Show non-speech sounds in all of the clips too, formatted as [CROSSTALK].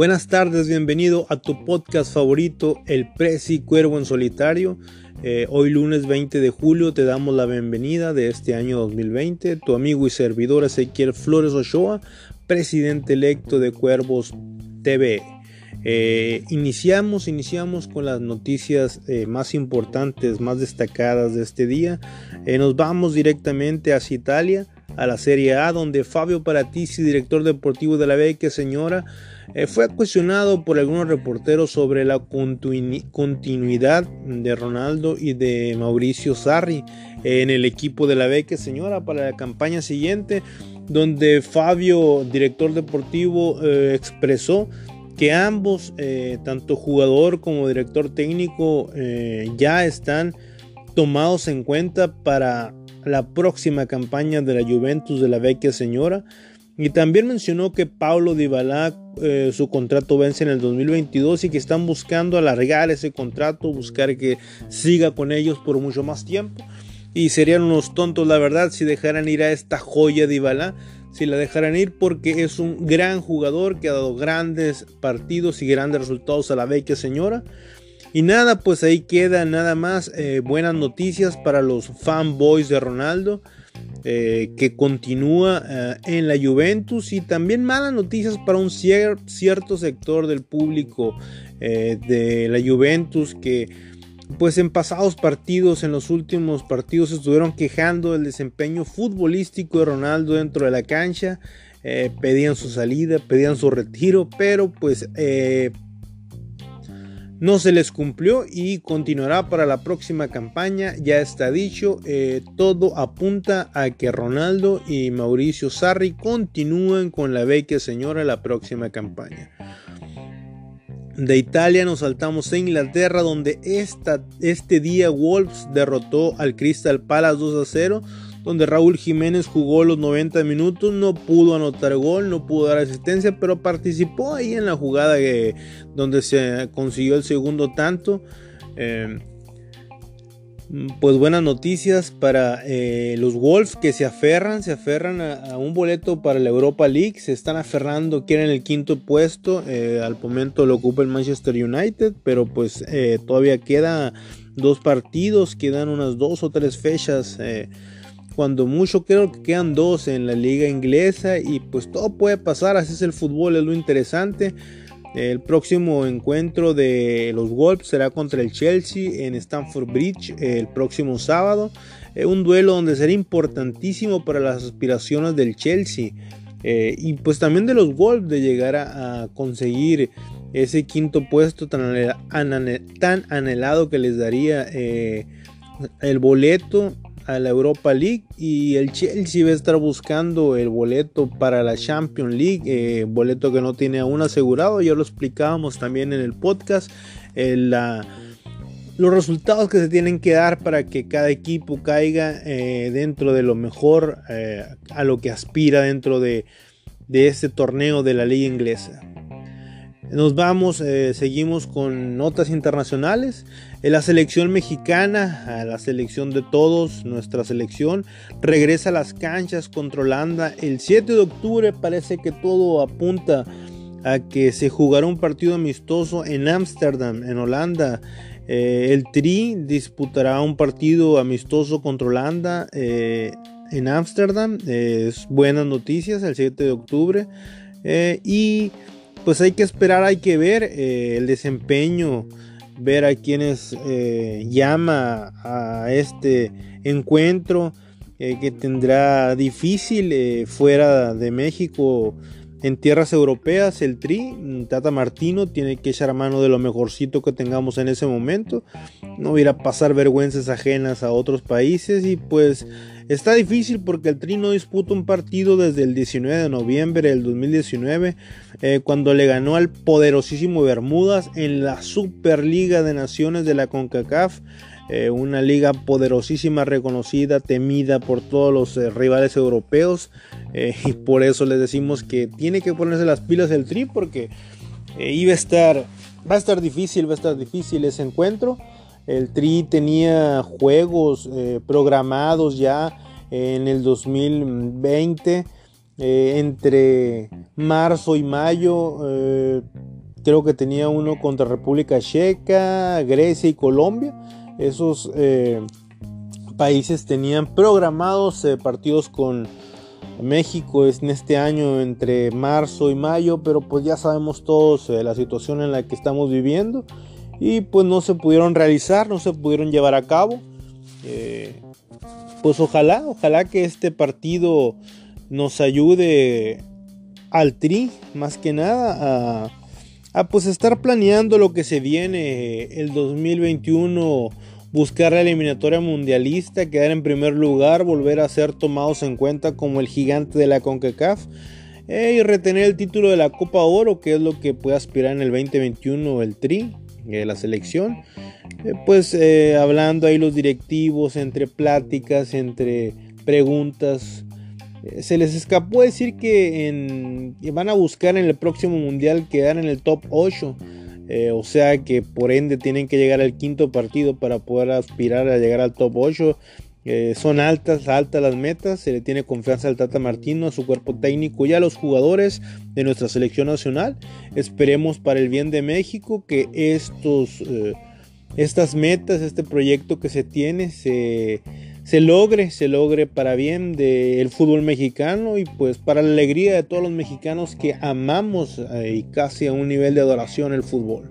Buenas tardes, bienvenido a tu podcast favorito, El Presi Cuervo en Solitario. Eh, hoy lunes 20 de julio te damos la bienvenida de este año 2020. Tu amigo y servidor Ezequiel Flores Ochoa, presidente electo de Cuervos TV. Eh, iniciamos, iniciamos con las noticias eh, más importantes, más destacadas de este día. nos vamos directamente hacia Italia, a la Serie A, donde Fabio Paratisi, director deportivo de la Vecchia Señora, eh, fue cuestionado por algunos reporteros sobre la continuidad de Ronaldo y de Mauricio Sarri en el equipo de la Beque Señora para la campaña siguiente, donde Fabio, director deportivo, eh, expresó que ambos, eh, tanto jugador como director técnico, ya están tomados en cuenta para la próxima campaña de la Juventus de la Vecchia Señora. Y también mencionó que Paulo Dybala eh, su contrato vence en el 2022 y que están buscando alargar ese contrato, buscar que siga con ellos por mucho más tiempo. Y serían unos tontos, la verdad, si dejaran ir a esta joya Dybala, si la dejaran ir porque es un gran jugador que ha dado grandes partidos y grandes resultados a la vecchia señora. Y nada, pues ahí queda nada más eh, buenas noticias para los fanboys de Ronaldo. Eh, que continúa eh, en la Juventus y también malas noticias para un cierto sector del público de la Juventus que pues en pasados partidos, en los últimos partidos estuvieron quejando del desempeño futbolístico de Ronaldo dentro de la cancha, pedían su salida, pedían su retiro, pero pues no se les cumplió y continuará para la próxima campaña. Ya está dicho, eh, todo apunta a que Ronaldo y Mauricio Sarri continúen con la vecchia señora la próxima campaña. De Italia nos saltamos a Inglaterra donde esta, este día Wolves derrotó al Crystal Palace 2 a 0 donde Raúl Jiménez jugó los 90 minutos, no pudo anotar gol, no pudo dar asistencia, pero participó ahí en la jugada donde se consiguió el segundo tanto. Eh, pues buenas noticias para eh, los Wolves que se aferran, se aferran a, un boleto para la Europa League, se están aferrando, quieren el quinto puesto, eh, al momento lo ocupa el Manchester United, pero pues todavía queda dos partidos, quedan unas dos o tres fechas cuando mucho creo que quedan dos en la liga inglesa y pues todo puede pasar, así es el fútbol, es lo interesante. El próximo encuentro de los Wolves será contra el Chelsea en Stamford Bridge el próximo sábado. Eh, un duelo donde será importantísimo para las aspiraciones del Chelsea eh, y pues también de los Wolves de llegar a, conseguir ese quinto puesto tan, anhelado que les daría eh, el boleto a la Europa League y el Chelsea va a estar buscando el boleto para la Champions League, eh, boleto que no tiene aún asegurado, ya lo explicábamos también en el podcast, eh, los resultados que se tienen que dar para que cada equipo caiga eh, dentro de lo mejor a lo que aspira dentro de, de este torneo de la liga inglesa. Nos vamos, eh, seguimos con notas internacionales. En la selección mexicana, a la selección de todos, nuestra selección, regresa a las canchas contra Holanda el 7 de octubre. Parece que todo apunta a que se jugará un partido amistoso en Ámsterdam, en Holanda. Eh, el Tri disputará un partido amistoso contra Holanda eh, en Ámsterdam. es buenas noticias el 7 de octubre. y pues hay que esperar, hay que ver eh, el desempeño, ver a quienes eh, llama a este encuentro eh, que tendrá difícil fuera de México en tierras europeas, el Tri, Tata Martino, tiene que echar mano de lo mejorcito que tengamos en ese momento. No ir a pasar vergüenzas ajenas a otros países y pues está difícil porque el Tri no disputa un partido desde el 19 de noviembre del 2019 eh, cuando le ganó al poderosísimo Bermudas en la Superliga de Naciones de la CONCACAF. Eh, una liga poderosísima, reconocida, temida por todos los eh, rivales europeos. Eh, [LAUGHS] y por eso les decimos que tiene que ponerse las pilas el Tri porque iba a estar, va a estar difícil, va a estar difícil ese encuentro. El Tri tenía juegos programados ya en el 2020. entre marzo y mayo creo que tenía uno contra República Checa, Grecia y Colombia. Esos países tenían programados partidos con México en este año entre marzo y mayo, pero pues ya sabemos todos eh, la situación en la que estamos viviendo y pues no se pudieron realizar, no se pudieron llevar a cabo. Eh, pues ojalá, ojalá que este partido nos ayude al Tri, más que nada, a, a pues estar planeando lo que se viene el 2021 buscar la eliminatoria mundialista, quedar en primer lugar, volver a ser tomados en cuenta como el gigante de la CONCACAF eh, y retener el título de la Copa Oro, que es lo que puede aspirar en el 2021 el Tri, eh, la selección. Eh, pues hablando ahí los directivos, entre pláticas, entre preguntas. Se les escapó decir que van a buscar en el próximo mundial quedar en el top 8 eh, o sea que por ende tienen que llegar al quinto partido para poder aspirar a llegar al top 8. Eh, son altas, altas las metas. Se le tiene confianza al Tata Martino, a su cuerpo técnico y a los jugadores de nuestra selección nacional. Esperemos para el bien de México que estos, eh, estas metas, este proyecto que se tiene, se se logre, se logre para bien del fútbol mexicano y pues para la alegría de todos los mexicanos que amamos eh, y casi a un nivel de adoración el fútbol.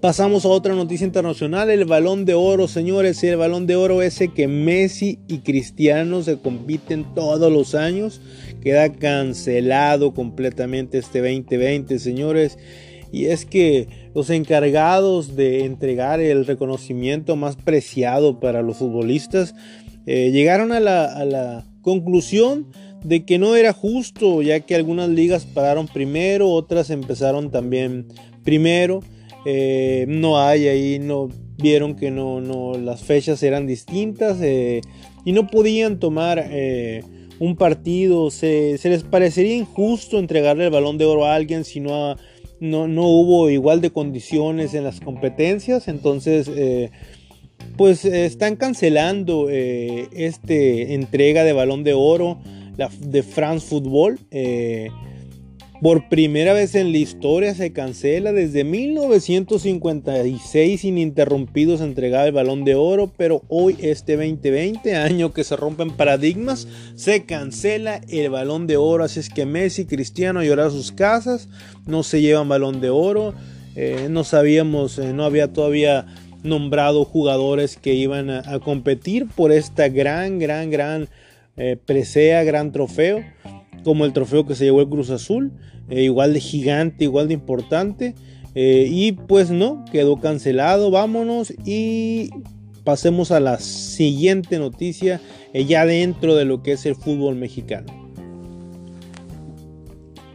Pasamos a otra noticia internacional, el balón de oro, señores, el balón de oro ese que Messi y Cristiano se compiten todos los años, queda cancelado completamente este 2020, señores. Y es que los encargados de entregar el reconocimiento más preciado para los futbolistas eh, llegaron a la, conclusión de que no era justo, ya que algunas ligas pararon primero, otras empezaron también primero. Eh, no hay ahí, no vieron que no, no las fechas eran distintas eh, y no podían tomar un partido. Se, se, les parecería injusto entregarle el balón de oro a alguien si no a no, hubo igual de condiciones en las competencias, entonces eh, pues están cancelando eh, este entrega de balón de oro de France Football. Eh, por primera vez en la historia se cancela desde 1956 ininterrumpidos entregaba el balón de oro, pero hoy este 2020, año que se rompen paradigmas, se cancela el balón de oro, así es que Messi, Cristiano llorar sus casas, no se llevan balón de oro, eh, no sabíamos, eh, no había todavía nombrado jugadores que iban a, competir por esta gran, gran, gran eh, presea, gran trofeo como el trofeo que se llevó el Cruz Azul, eh, igual de gigante, igual de importante. Eh, y pues no, quedó cancelado, vámonos y pasemos a la siguiente noticia, eh, ya dentro de lo que es el fútbol mexicano.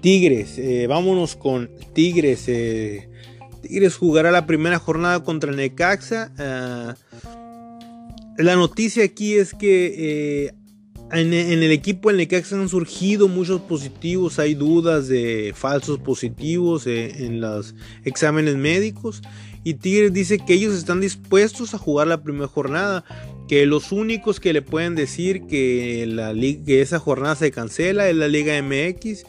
Tigres, vámonos con Tigres. Tigres jugará la primera jornada contra Necaxa. Ah, la noticia aquí es que en, el equipo en el que han surgido muchos positivos, hay dudas de falsos positivos eh, en los exámenes médicos. Y Tigres dice que ellos están dispuestos a jugar la primera jornada. Que los únicos que le pueden decir que, la, que esa jornada se cancela es la Liga MX.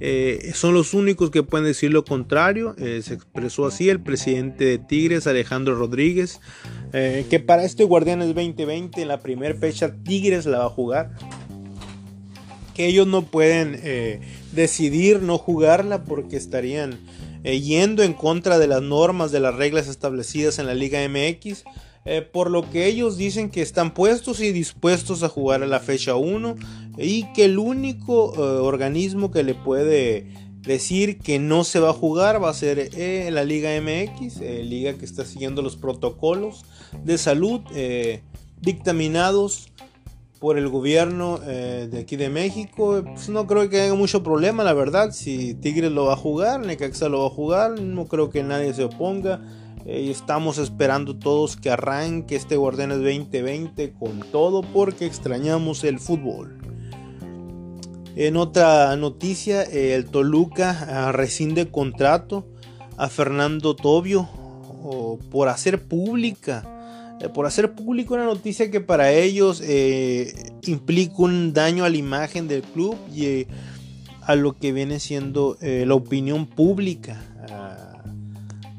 Eh, son los únicos que pueden decir lo contrario. Eh, se expresó así el presidente de Tigres, Alejandro Rodríguez, eh, que para este Guardianes 2020, en la primera fecha, Tigres la va a jugar. Que ellos no pueden decidir no jugarla porque estarían yendo en contra de las normas, de las reglas establecidas en la Liga MX. Eh, por lo que ellos dicen que están puestos y dispuestos a jugar a la fecha 1 y que el único eh, organismo que le puede decir que no se va a jugar va a ser eh, la Liga MX, liga que está siguiendo los protocolos de salud dictaminados por el gobierno de aquí de México. Pues no creo que haya mucho problema, la verdad. Si Tigres lo va a jugar, Necaxa lo va a jugar, no creo que nadie se oponga. Eh, estamos esperando todos que arranque este Guardianes 2020 con todo porque extrañamos el fútbol. En otra noticia, eh, el Toluca ah, rescinde contrato a Fernando Tobio por hacer pública por hacer público una noticia que para ellos implica un daño a la imagen del club y a lo que viene siendo la opinión pública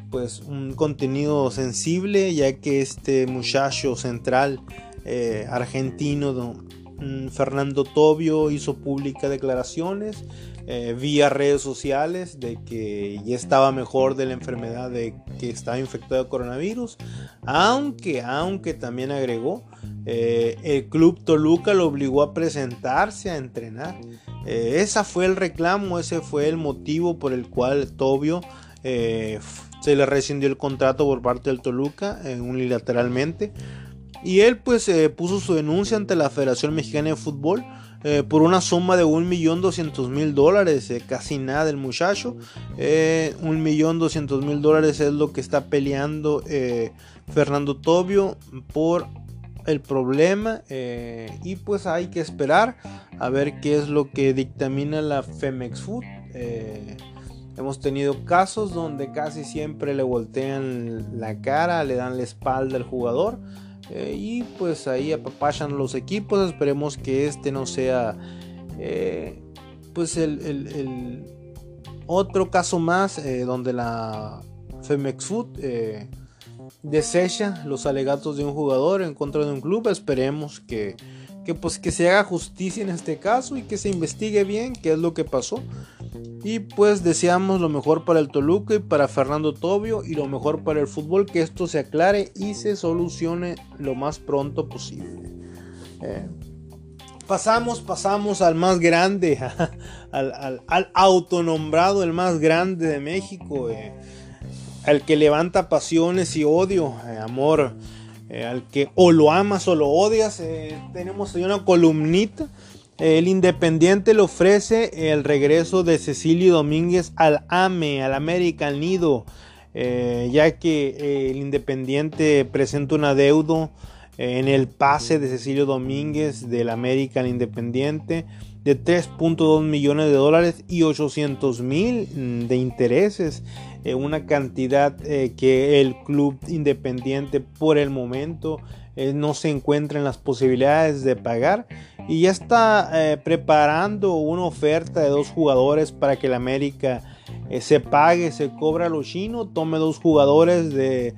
pues un contenido sensible ya que este muchacho central eh, argentino don, mm, Fernando Tobio hizo públicas declaraciones eh, vía redes sociales de que ya estaba mejor de la enfermedad de que estaba infectado de coronavirus aunque aunque también agregó eh, el club Toluca lo obligó a presentarse a entrenar. Ese fue el reclamo ese fue el motivo por el cual Tobio se le rescindió el contrato por parte del Toluca eh, unilateralmente. Y él pues eh, puso su denuncia ante la Federación Mexicana de Fútbol eh, por una suma de 1.200.000 dólares, casi nada el muchacho. 1.200.000 dólares es lo que está peleando Fernando Tobio por el problema y pues hay que esperar a ver qué es lo que dictamina la Femex Food. Hemos tenido casos donde casi siempre le voltean la cara, le dan la espalda al jugador. Eh, y pues ahí apapachan los equipos. Esperemos que este no sea eh, pues el, otro caso más eh, donde la Femex Food desecha los alegatos de un jugador en contra de un club. Esperemos que, que, pues, que se haga justicia en este caso y que se investigue bien qué es lo que pasó. Y pues deseamos lo mejor para el Toluca y para Fernando Tobio y lo mejor para el fútbol, que esto se aclare y se solucione lo más pronto posible. Eh, pasamos, pasamos al más grande, [LAUGHS] al, autonombrado, el más grande de México, eh, al que levanta pasiones y odio, eh, amor, al que o lo amas o lo odias. tenemos ahí una columnita el Independiente le ofrece el regreso de Cecilio Domínguez al AME, al American Nido, eh, ya que eh, el Independiente presenta un adeudo eh, en el pase de Cecilio Domínguez del American Independiente de 3.2 millones de dólares y 800 mil mm, de intereses, una cantidad que el club independiente por el momento no se encuentra en las posibilidades de pagar. Y ya está eh, preparando una oferta de dos jugadores para que el América eh, se pague, se cobra lo chino, tome dos jugadores de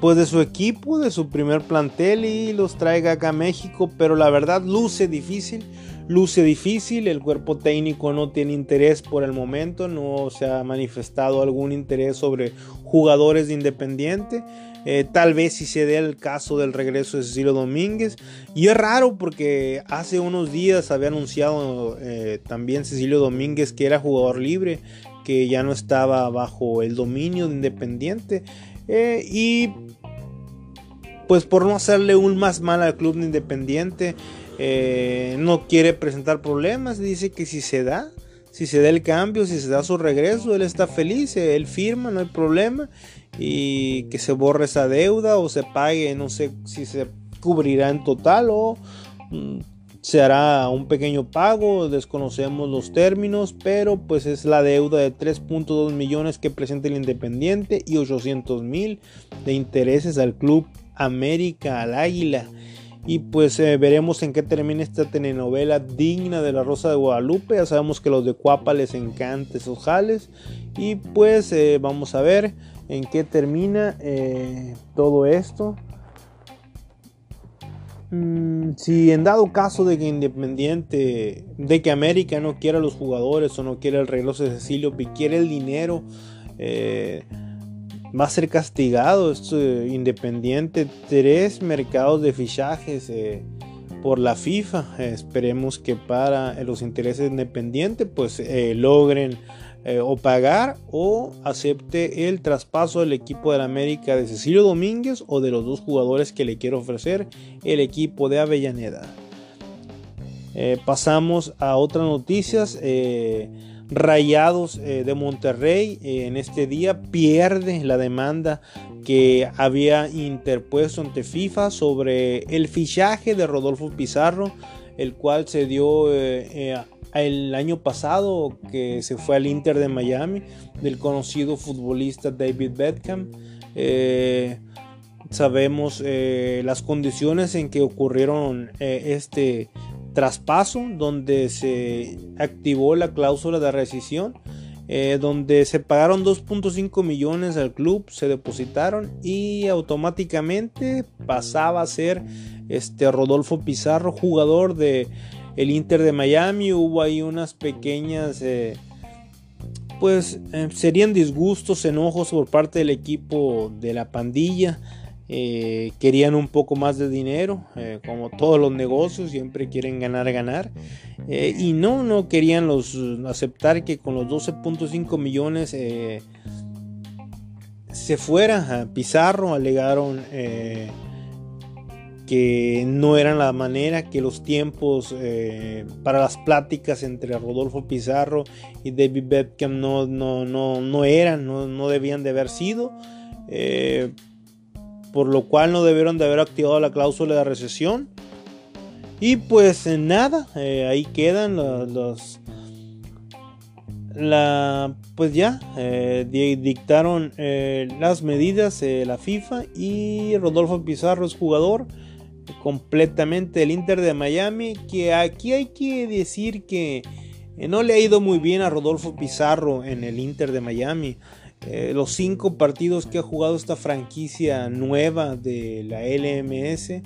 pues de su equipo, de su primer plantel y los traiga acá a México, pero la verdad luce difícil, luce difícil, el cuerpo técnico no tiene interés por el momento, no se ha manifestado algún interés sobre jugadores de Independiente. Eh, tal vez si se dé el caso del regreso de Cecilio Domínguez. Y es raro porque hace unos días había anunciado eh, también Cecilio Domínguez que era jugador libre, que ya no estaba bajo el dominio de Independiente. Eh, y pues por no hacerle un más mal al club de Independiente, no quiere presentar problemas. Dice que si se da, si se da el cambio, si se da su regreso, él está feliz, él firma, no hay problema y que se borre esa deuda o se pague, no sé si se cubrirá en total o mm, se hará un pequeño pago, desconocemos los términos, pero pues es la deuda de 3.2 millones que presenta el Independiente y 800 mil de intereses al Club América, al Águila. Y pues eh, veremos en qué termina esta telenovela digna de la Rosa de Guadalupe. Ya sabemos que a los de Cuapa les encanta esos jales. Y pues eh, vamos a ver en qué termina eh, todo esto. Mm, si en dado caso de que Independiente, de que América no quiera los jugadores o no quiere el regreso de Cecilio, quiere el dinero, va a ser castigado. Esto, Independiente, tres mercados de fichajes por la FIFA. esperemos que para los intereses independientes pues logren eh, o pagar o acepte el traspaso del equipo de la América de Cecilio Domínguez o de los dos jugadores que le quiere ofrecer el equipo de Avellaneda. Eh, pasamos a otras noticias. Eh, Rayados de Monterrey en este día pierde la demanda que había interpuesto ante FIFA sobre el fichaje de Rodolfo Pizarro, el cual se dio el año pasado que se fue al Inter de Miami del conocido futbolista David Beckham. Eh, Sabemos eh, las condiciones en que ocurrieron eh, este traspaso, donde se activó la cláusula de rescisión, eh, donde se pagaron 2.5 millones al club, se depositaron y automáticamente pasaba a ser este Rodolfo Pizarro, jugador de el Inter de Miami. Hubo ahí unas pequeñas pues serían disgustos, enojos por parte del equipo de la pandilla. Eh, querían un poco más de dinero, eh, como todos los negocios, siempre quieren ganar, ganar. Eh, y no, no querían los, aceptar que con los 12.5 millones se fuera a Pizarro, alegaron que no eran la manera, que los tiempos para las pláticas entre Rodolfo Pizarro y David Beckham no, no, no, no eran, no, no, debían de haber sido por lo cual no debieron de haber activado la cláusula de recesión. Y pues nada, eh, ahí quedan los, la, pues ya eh, dictaron eh, las medidas la FIFA y Rodolfo Pizarro es jugador completamente del Inter de Miami que aquí hay que decir que no le ha ido muy bien a Rodolfo Pizarro en el Inter de Miami eh, los cinco partidos que ha jugado esta franquicia nueva de la LMS,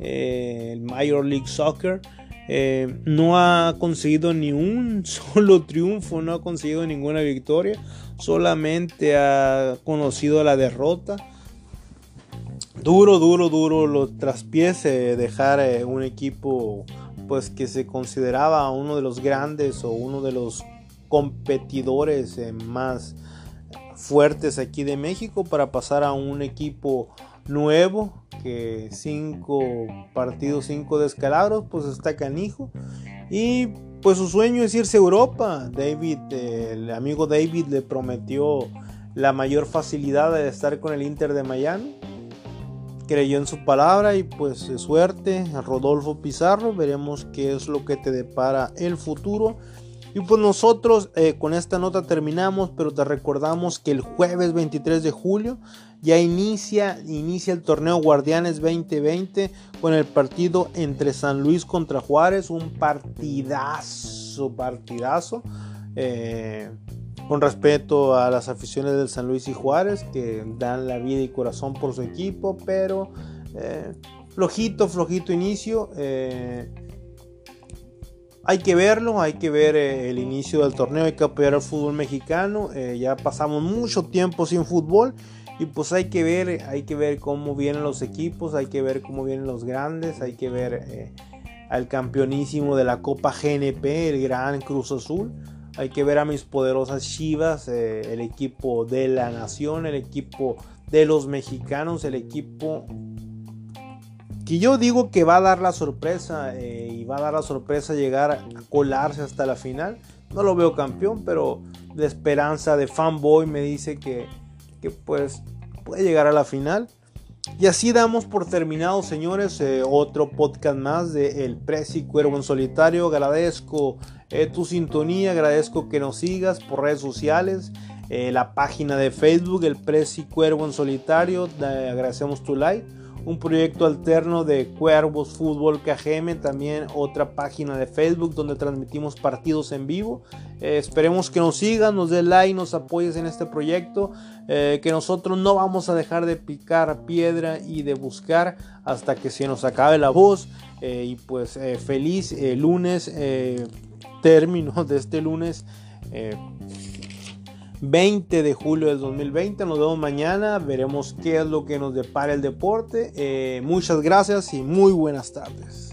eh, el Major League Soccer, eh, no ha conseguido ni un [LAUGHS] solo triunfo, no ha conseguido ninguna victoria, solamente ha conocido la derrota. Duro, duro, duro los traspiés dejar un equipo pues que se consideraba uno de los grandes o uno de los competidores más fuertes aquí de México para pasar a un equipo nuevo que cinco partidos, cinco descalabros, pues está canijo. Y pues su sueño es irse a Europa. David, el amigo David le prometió la mayor facilidad de estar con el Inter de Miami. Creyó en su palabra y pues suerte a Rodolfo Pizarro. Veremos qué es lo que te depara el futuro. Y pues nosotros eh, con esta nota terminamos, pero te recordamos que el jueves 23 de julio ya inicia, inicia el torneo Guardianes 2020 con el partido entre San Luis contra Juárez, un partidazo, partidazo. Eh, con respeto a las aficiones del San Luis y Juárez que dan la vida y corazón por su equipo, pero eh, flojito, flojito inicio. Hay que verlo, hay que ver eh, el inicio del torneo, hay que apoyar al fútbol mexicano. Eh, ya pasamos mucho tiempo sin fútbol y pues hay que ver, hay que ver cómo vienen los equipos, hay que ver cómo vienen los grandes, hay que ver eh, al campeonísimo de la Copa GNP, el Gran Cruz Azul. Hay que ver a mis poderosas Chivas, el equipo de la nación, el equipo de los mexicanos, el equipo que yo digo que va a dar la sorpresa va a dar la sorpresa llegar a colarse hasta la final. No lo veo campeón, pero la esperanza de fanboy me dice que, pues puede llegar a la final. Y así damos por terminado, señores, eh, otro podcast más de El Presi Cuervo en Solitario. Agradezco eh, tu sintonía, agradezco que nos sigas por redes sociales, la página de Facebook, El Presi Cuervo en Solitario. agradecemos tu like un proyecto alterno de Cuervos Fútbol KGM, también otra página de Facebook donde transmitimos partidos en vivo. Eh, esperemos que nos sigan, nos dé like, nos apoyes en este proyecto, eh, que nosotros no vamos a dejar de picar piedra y de buscar hasta que se nos acabe la voz. Eh, y pues feliz lunes, término de este lunes. 20 de julio del 2020. Nos vemos mañana. Veremos qué es lo que nos depara el deporte. Eh, muchas gracias y muy buenas tardes.